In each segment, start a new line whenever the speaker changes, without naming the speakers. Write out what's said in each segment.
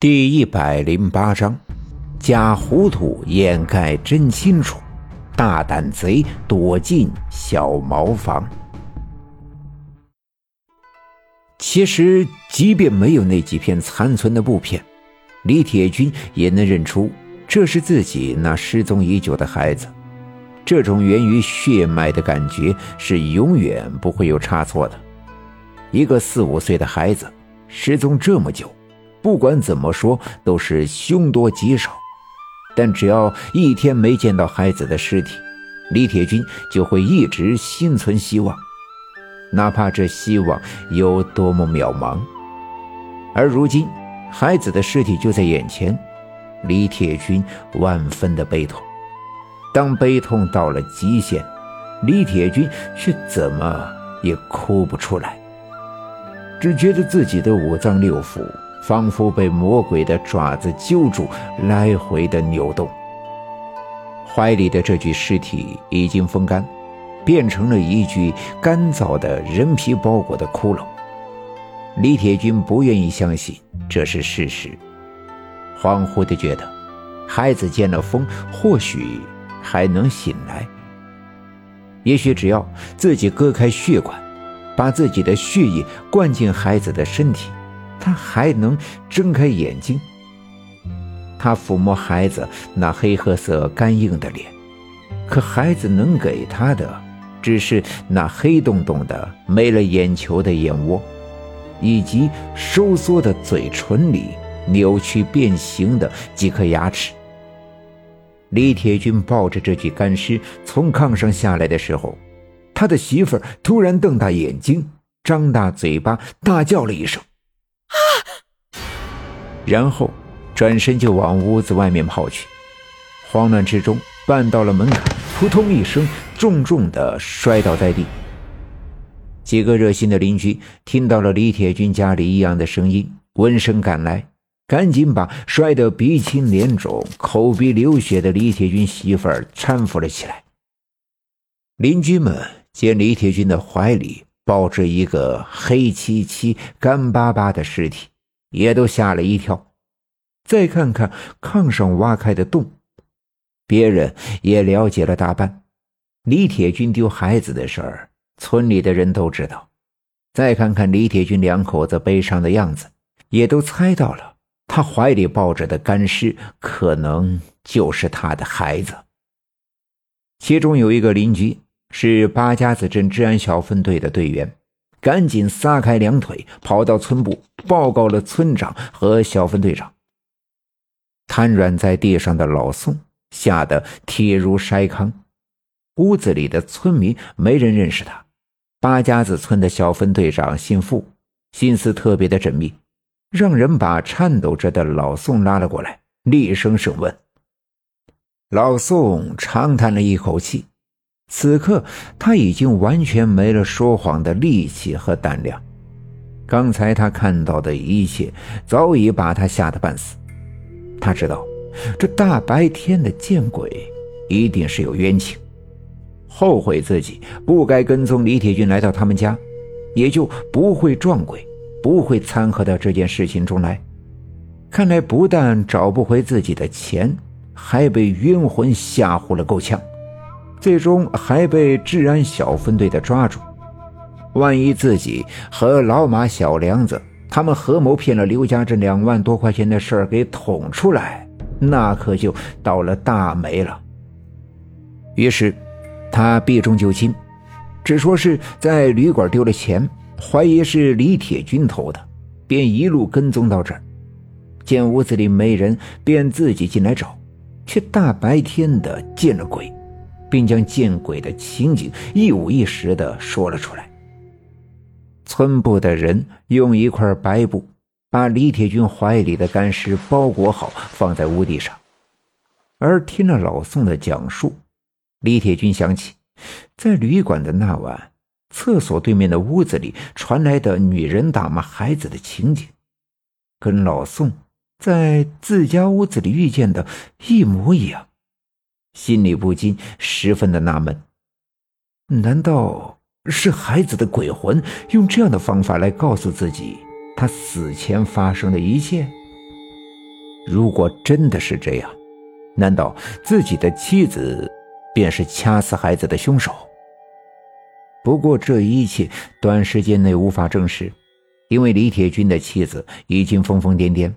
第一百零八章，假糊涂掩盖真清楚，大胆贼躲进小茅房。其实，即便没有那几片残存的布片，李铁军也能认出这是自己那失踪已久的孩子。这种源于血脉的感觉是永远不会有差错的。一个四五岁的孩子失踪这么久。不管怎么说，都是凶多吉少。但只要一天没见到孩子的尸体，李铁军就会一直心存希望，哪怕这希望有多么渺茫。而如今，孩子的尸体就在眼前，李铁军万分的悲痛。当悲痛到了极限，李铁军却怎么也哭不出来，只觉得自己的五脏六腑。仿佛被魔鬼的爪子揪住，来回的扭动。怀里的这具尸体已经风干，变成了一具干燥的人皮包裹的骷髅。李铁军不愿意相信这是事实，恍惚的觉得，孩子见了风，或许还能醒来。也许只要自己割开血管，把自己的血液灌进孩子的身体。他还能睁开眼睛。他抚摸孩子那黑褐色干硬的脸，可孩子能给他的，只是那黑洞洞的没了眼球的眼窝，以及收缩的嘴唇里扭曲变形的几颗牙齿。李铁军抱着这具干尸从炕上下来的时候，他的媳妇儿突然瞪大眼睛，张大嘴巴，大叫了一声。然后转身就往屋子外面跑去，慌乱之中绊到了门槛，扑通一声，重重的摔倒在地。几个热心的邻居听到了李铁军家里异样的声音，闻声赶来，赶紧把摔得鼻青脸肿、口鼻流血的李铁军媳妇儿搀扶了起来。邻居们见李铁军的怀里抱着一个黑漆漆、干巴巴的尸体。也都吓了一跳，再看看炕上挖开的洞，别人也了解了大半。李铁军丢孩子的事儿，村里的人都知道。再看看李铁军两口子悲伤的样子，也都猜到了，他怀里抱着的干尸可能就是他的孩子。其中有一个邻居是八家子镇治安小分队的队员。赶紧撒开两腿，跑到村部报告了村长和小分队长。瘫软在地上的老宋吓得体如筛糠，屋子里的村民没人认识他。八家子村的小分队长姓付，心思特别的缜密，让人把颤抖着的老宋拉了过来，厉声审问。老宋长叹了一口气。此刻他已经完全没了说谎的力气和胆量。刚才他看到的一切早已把他吓得半死。他知道，这大白天的见鬼，一定是有冤情，后悔自己不该跟踪李铁军来到他们家，也就不会撞鬼，不会掺和到这件事情中来。看来不但找不回自己的钱，还被冤魂吓唬了够呛。最终还被治安小分队的抓住。万一自己和老马、小梁子他们合谋骗了刘家这两万多块钱的事儿给捅出来，那可就倒了大霉了。于是，他避重就轻，只说是在旅馆丢了钱，怀疑是李铁军偷的，便一路跟踪到这儿。见屋子里没人，便自己进来找，却大白天的见了鬼。并将见鬼的情景一五一十的说了出来。村部的人用一块白布把李铁军怀里的干尸包裹好，放在屋地上。而听了老宋的讲述，李铁军想起在旅馆的那晚，厕所对面的屋子里传来的女人打骂孩子的情景，跟老宋在自家屋子里遇见的一模一样。心里不禁十分的纳闷：难道是孩子的鬼魂用这样的方法来告诉自己他死前发生的一切？如果真的是这样，难道自己的妻子便是掐死孩子的凶手？不过这一切短时间内无法证实，因为李铁军的妻子已经疯疯癫癫，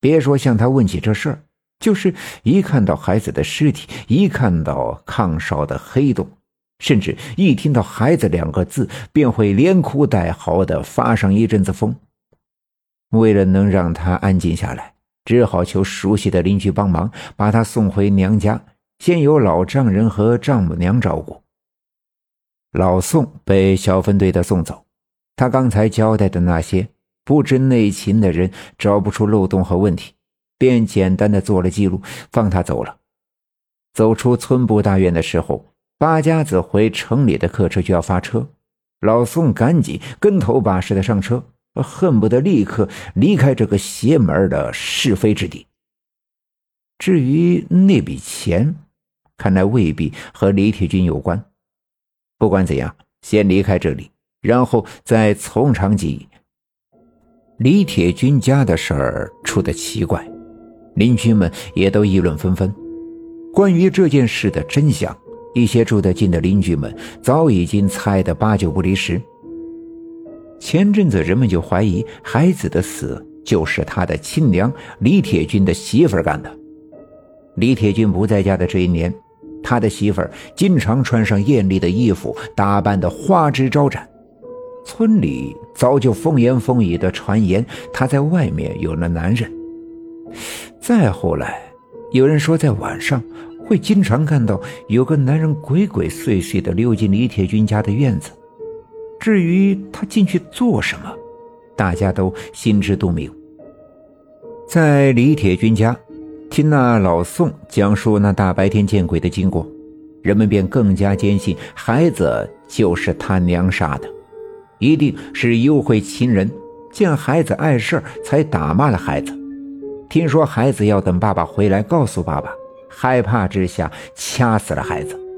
别说向他问起这事儿，就是一看到孩子的尸体，一看到炕烧的黑洞，甚至一听到“孩子”两个字，便会连哭带嚎的发上一阵子疯。为了能让他安静下来，只好求熟悉的邻居帮忙，把他送回娘家，先由老丈人和丈母娘照顾。老宋被小分队的送走，他刚才交代的那些不知内情的人找不出漏洞和问题，便简单的做了记录，放他走了。走出村部大院的时候，八家子回城里的客车就要发车，老宋赶紧跟头把式的上车，恨不得立刻离开这个邪门的是非之地。至于那笔钱，看来未必和李铁军有关。不管怎样，先离开这里，然后再从长计议。李铁军家的事儿出的奇怪，邻居们也都议论纷纷。关于这件事的真相，一些住得近的邻居们早已经猜得八九不离十。前阵子人们就怀疑孩子的死就是他的亲娘李铁军的媳妇干的。李铁军不在家的这一年。他的媳妇儿经常穿上艳丽的衣服，打扮的花枝招展。村里早就风言风语的传言，他在外面有了男人。再后来，有人说在晚上会经常看到有个男人鬼鬼祟祟的溜进李铁军家的院子。至于他进去做什么，大家都心知肚明。在李铁军家。听那老宋讲述那大白天见鬼的经过，人们便更加坚信孩子就是他娘杀的，一定是幽会亲人见孩子碍事才打骂了孩子。听说孩子要等爸爸回来告诉爸爸，害怕之下掐死了孩子。